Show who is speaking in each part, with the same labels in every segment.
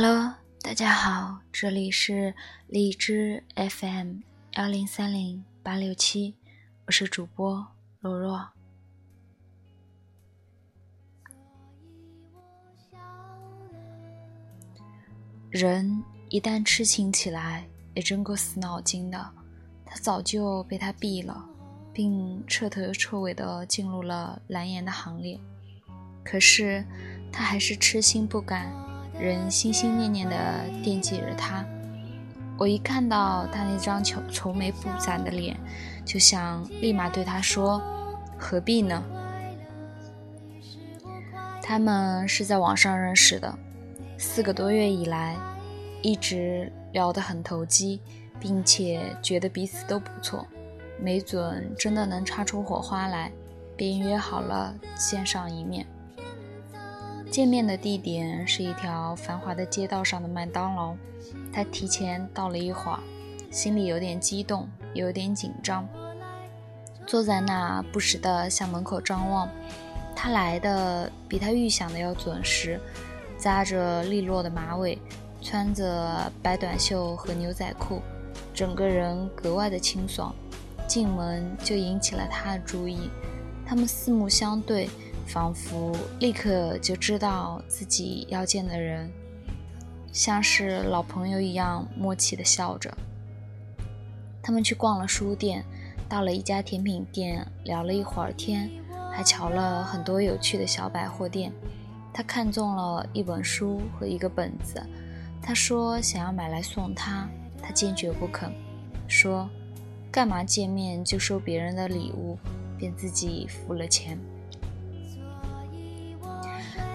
Speaker 1: Hello，大家好，这里是荔枝 FM 幺零三零八六七，我是主播若若。人一旦痴情起来，也真够死脑筋的。他早就被他毙了，并彻头彻尾的进入了蓝颜的行列。可是他还是痴心不甘。仍心心念念地惦记着他。我一看到他那张愁愁眉不展的脸，就想立马对他说：“何必呢？”他们是在网上认识的，四个多月以来，一直聊得很投机，并且觉得彼此都不错，没准真的能擦出火花来，便约好了见上一面。见面的地点是一条繁华的街道上的麦当劳。他提前到了一会儿，心里有点激动，有点紧张，坐在那不时地向门口张望。他来的比他预想的要准时，扎着利落的马尾，穿着白短袖和牛仔裤，整个人格外的清爽。进门就引起了他的注意，他们四目相对。仿佛立刻就知道自己要见的人，像是老朋友一样默契的笑着。他们去逛了书店，到了一家甜品店，聊了一会儿天，还瞧了很多有趣的小百货店。他看中了一本书和一个本子，他说想要买来送他，他坚决不肯，说干嘛见面就收别人的礼物，便自己付了钱。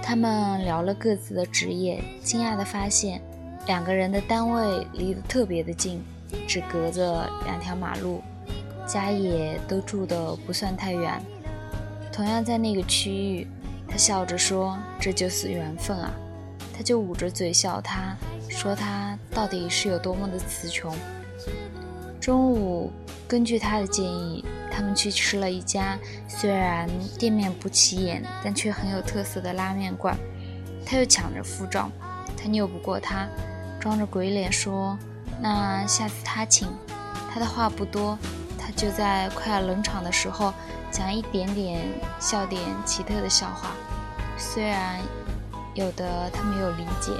Speaker 1: 他们聊了各自的职业，惊讶地发现，两个人的单位离得特别的近，只隔着两条马路，家也都住得不算太远。同样在那个区域，他笑着说：“这就是缘分啊！”他就捂着嘴笑他，说他到底是有多么的词穷。中午，根据他的建议。他们去吃了一家虽然店面不起眼，但却很有特色的拉面馆。他又抢着付账，他拗不过他，装着鬼脸说：“那下次他请。”他的话不多，他就在快要冷场的时候讲一点点笑点奇特的笑话。虽然有的他没有理解，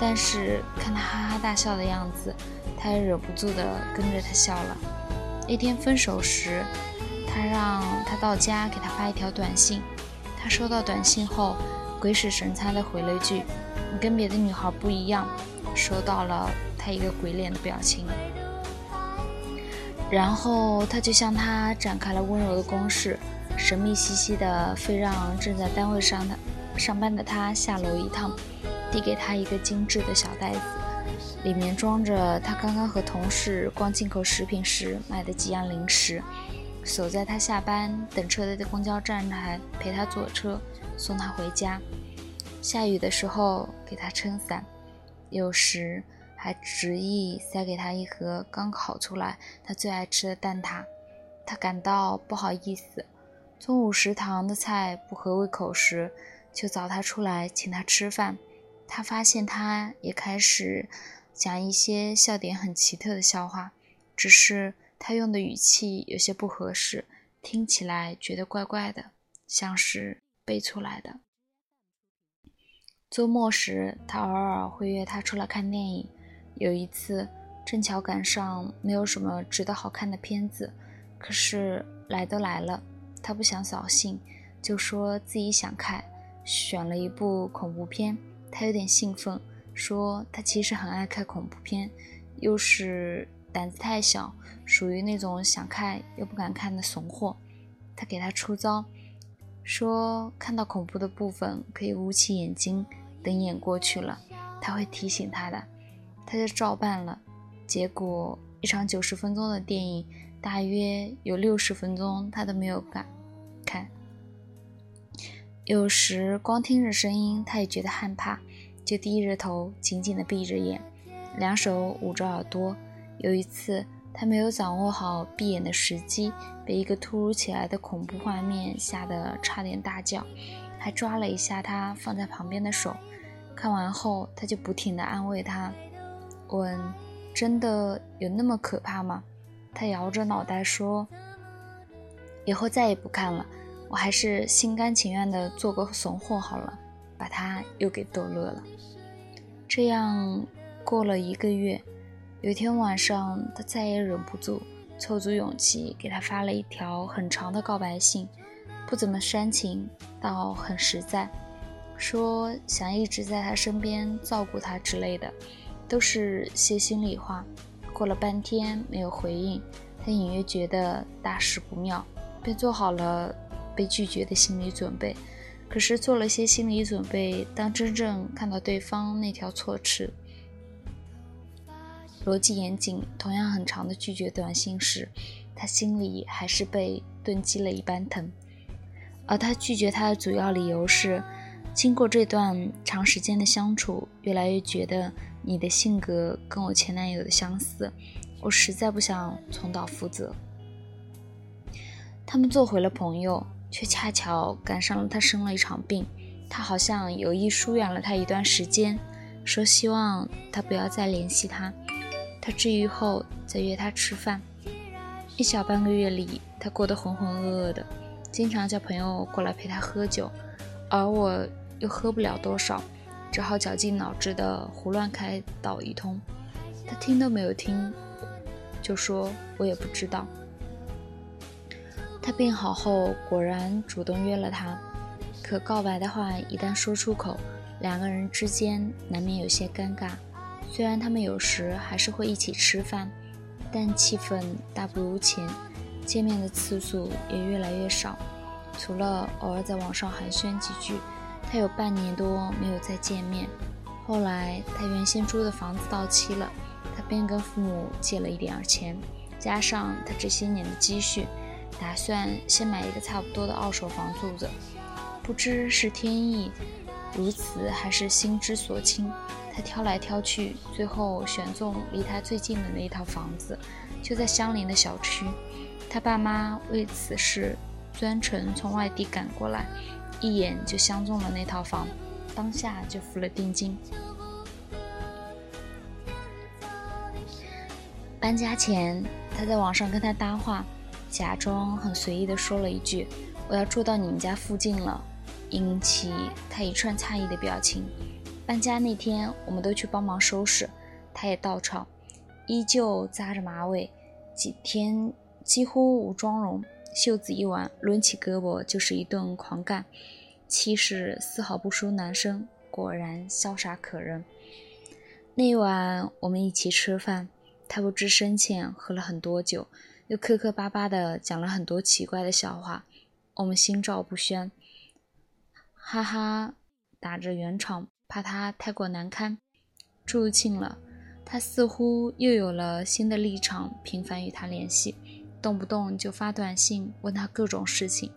Speaker 1: 但是看他哈哈大笑的样子，他也忍不住的跟着他笑了。那天分手时。他让他到家给他发一条短信，他收到短信后，鬼使神差的回了一句：“你跟别的女孩不一样。”收到了他一个鬼脸的表情，然后他就向他展开了温柔的攻势，神秘兮兮的，非让正在单位上的上班的他下楼一趟，递给他一个精致的小袋子，里面装着他刚刚和同事逛进口食品时买的几样零食。守在他下班等车的公交站台，陪他坐车，送他回家。下雨的时候给他撑伞，有时还执意塞给他一盒刚烤出来他最爱吃的蛋挞。他感到不好意思，中午食堂的菜不合胃口时，就找他出来请他吃饭。他发现他也开始讲一些笑点很奇特的笑话，只是。他用的语气有些不合适，听起来觉得怪怪的，像是背出来的。周末时，他偶尔会约他出来看电影。有一次，正巧赶上没有什么值得好看的片子，可是来都来了，他不想扫兴，就说自己想看，选了一部恐怖片。他有点兴奋，说他其实很爱看恐怖片，又是。胆子太小，属于那种想看又不敢看的怂货。他给他出招，说看到恐怖的部分可以捂起眼睛，等演过去了，他会提醒他的。他就照办了。结果一场九十分钟的电影，大约有六十分钟他都没有敢看。有时光听着声音，他也觉得害怕，就低着头，紧紧地闭着眼，两手捂着耳朵。有一次，他没有掌握好闭眼的时机，被一个突如其来的恐怖画面吓得差点大叫，还抓了一下他放在旁边的手。看完后，他就不停地安慰他，问：“真的有那么可怕吗？”他摇着脑袋说：“以后再也不看了，我还是心甘情愿地做个怂货好了。”把他又给逗乐了。这样过了一个月，有一天晚上，他再也忍不住，凑足勇气给他发了一条很长的告白信，不怎么煽情，倒很实在，说想一直在他身边照顾他之类的，都是些心里话。过了半天没有回应，他隐约觉得大事不妙，便做好了被拒绝的心理准备。可是做了些心理准备，当真正看到对方那条措辞、逻辑严谨、同样很长的拒绝短信时，他心里还是被钝击了一般疼。而他拒绝他的主要理由是，经过这段长时间的相处，越来越觉得。你的性格跟我前男友的相似，我实在不想重蹈覆辙。他们做回了朋友，却恰巧赶上了他生了一场病。他好像有意疏远了他一段时间，说希望他不要再联系他。他治愈后再约他吃饭。一小半个月里，他过得浑浑噩噩的，经常叫朋友过来陪他喝酒，而我又喝不了多少。只好绞尽脑汁的胡乱开导一通，他听都没有听，就说我也不知道。他病好后果然主动约了他，可告白的话一旦说出口，两个人之间难免有些尴尬。虽然他们有时还是会一起吃饭，但气氛大不如前，见面的次数也越来越少，除了偶尔在网上寒暄几句。他有半年多没有再见面。后来，他原先租的房子到期了，他便跟父母借了一点儿钱，加上他这些年的积蓄，打算先买一个差不多的二手房住着。不知是天意如此，还是心之所倾，他挑来挑去，最后选中离他最近的那一套房子，就在相邻的小区。他爸妈为此事专程从外地赶过来。一眼就相中了那套房，当下就付了定金。搬家前，他在网上跟他搭话，假装很随意的说了一句：“我要住到你们家附近了”，引起他一串诧异的表情。搬家那天，我们都去帮忙收拾，他也到场，依旧扎着马尾，几天几乎无妆容。袖子一挽，抡起胳膊就是一顿狂干，气势丝毫不输男生，果然潇洒可人。那晚我们一起吃饭，他不知深浅，喝了很多酒，又磕磕巴巴的讲了很多奇怪的笑话，我们心照不宣，哈哈打着圆场，怕他太过难堪。住进了，他似乎又有了新的立场，频繁与他联系。动不动就发短信问他各种事情，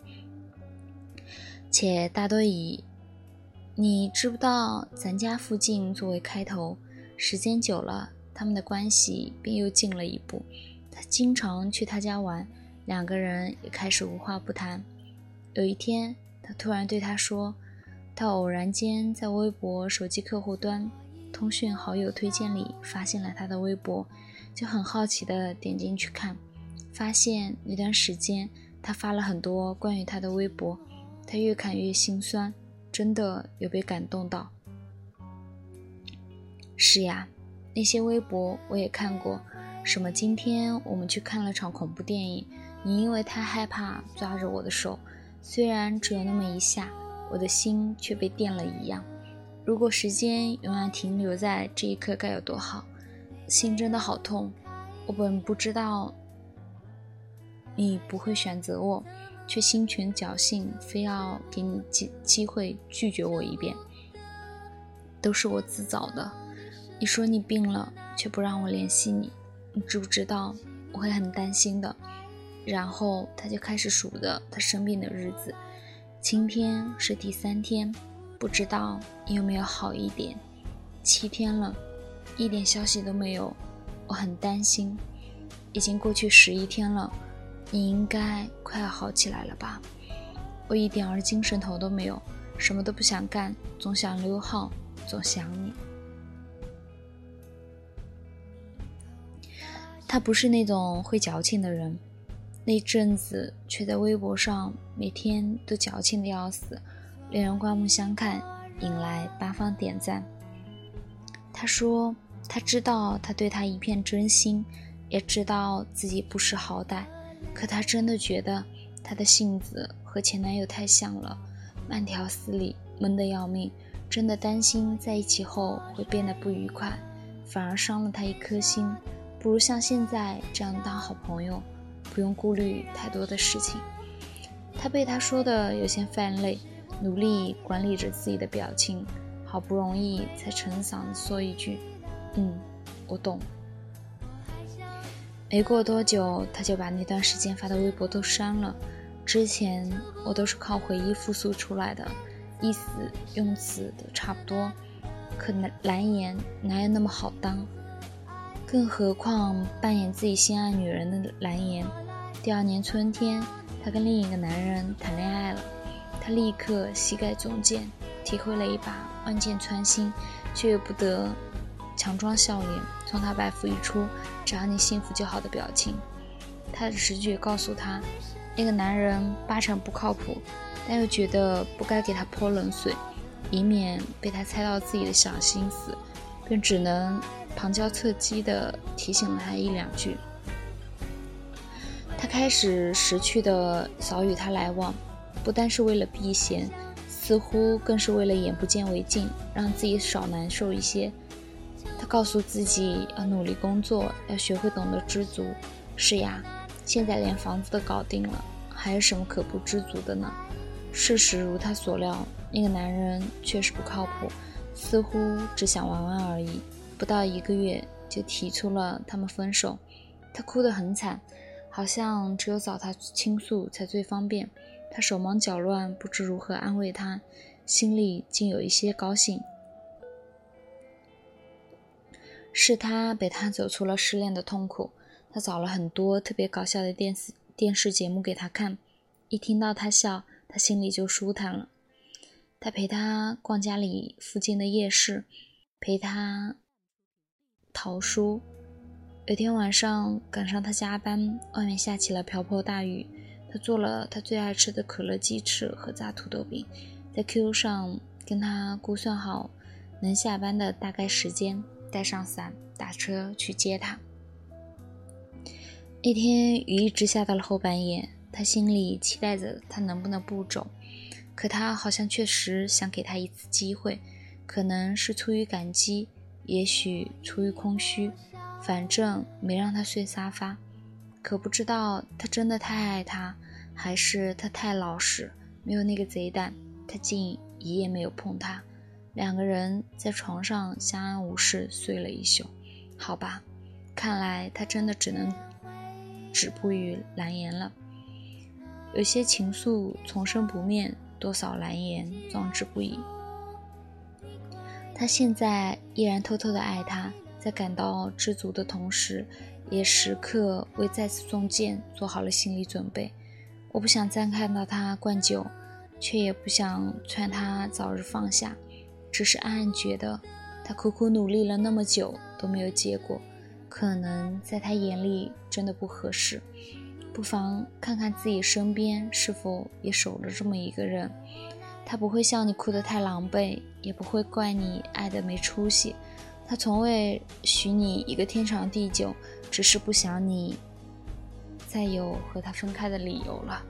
Speaker 1: 且大多以“你知不道咱家附近”作为开头。时间久了，他们的关系便又近了一步。他经常去他家玩，两个人也开始无话不谈。有一天，他突然对他说：“他偶然间在微博手机客户端通讯好友推荐里发现了他的微博，就很好奇的点进去看。”发现那段时间，他发了很多关于他的微博，他越看越心酸，真的有被感动到。是呀，那些微博我也看过，什么今天我们去看了场恐怖电影，你因为太害怕抓着我的手，虽然只有那么一下，我的心却被电了一样。如果时间永远停留在这一刻该有多好，心真的好痛。我本不知道。你不会选择我，却心存侥幸，非要给你机机会拒绝我一遍，都是我自找的。你说你病了，却不让我联系你，你知不知道我会很担心的？然后他就开始数着他生病的日子，今天是第三天，不知道你有没有好一点？七天了，一点消息都没有，我很担心。已经过去十一天了。你应该快要好起来了吧？我一点儿精神头都没有，什么都不想干，总想溜号，总想你。他不是那种会矫情的人，那阵子却在微博上每天都矫情的要死，令人刮目相看，引来八方点赞。他说：“他知道他对他一片真心，也知道自己不识好歹，可他真的觉得他的性子和前男友太像了，慢条斯理，闷得要命。真的担心在一起后会变得不愉快，反而伤了他一颗心。不如像现在这样当好朋友，不用顾虑太多的事情。”他被他说的有些泛泪，努力管理着自己的表情。好不容易才沉嗓子说一句：“嗯，我懂。”没过多久，他就把那段时间发的微博都删了。之前我都是靠回忆复述出来的，意思用词都差不多。可蓝颜哪有那么好当？更何况扮演自己心爱女人的蓝颜，第二年春天，他跟另一个男人谈恋爱了，他立刻膝盖中箭。体会了一把万箭穿心，却又不得强装笑脸，从他白腹一出，只要你幸福就好的表情。他的直觉告诉他，那个男人八成不靠谱，但又觉得不该给他泼冷水，以免被他猜到自己的小心思，便只能旁敲侧击地提醒了他一两句。他开始识趣的少与他来往，不单是为了避嫌。似乎更是为了眼不见为净，让自己少难受一些。他告诉自己要努力工作，要学会懂得知足。是呀，现在连房子都搞定了，还有什么可不知足的呢？事实如他所料，那个男人确实不靠谱，似乎只想玩玩而已。不到一个月就提出了他们分手，他哭得很惨，好像只有找他倾诉才最方便。他手忙脚乱，不知如何安慰他，心里竟有一些高兴。是他陪他走出了失恋的痛苦。他找了很多特别搞笑的电视电视节目给他看，一听到他笑，他心里就舒坦了。他陪他逛家里附近的夜市，陪他淘书。有天晚上赶上他加班，外面下起了瓢泼大雨。他做了他最爱吃的可乐鸡翅和炸土豆饼，在 QQ 上跟他估算好能下班的大概时间，带上伞打车去接他。那天雨一直下到了后半夜，他心里期待着他能不能不走，可他好像确实想给他一次机会，可能是出于感激，也许出于空虚，反正没让他睡沙发。可不知道他真的太爱他，还是他太老实，没有那个贼胆。他竟一夜没有碰他，两个人在床上相安无事睡了一宿。好吧，看来他真的只能止步于蓝颜了。有些情愫从生不灭，多少蓝颜壮志不已。他现在依然偷偷的爱他，在感到知足的同时。也时刻为再次中箭做好了心理准备。我不想再看到他灌酒，却也不想劝他早日放下，只是暗暗觉得，他苦苦努力了那么久都没有结果，可能在他眼里真的不合适。不妨看看自己身边是否也守着这么一个人，他不会笑你哭得太狼狈，也不会怪你爱得没出息。他从未许你一个天长地久，只是不想你再有和他分开的理由了。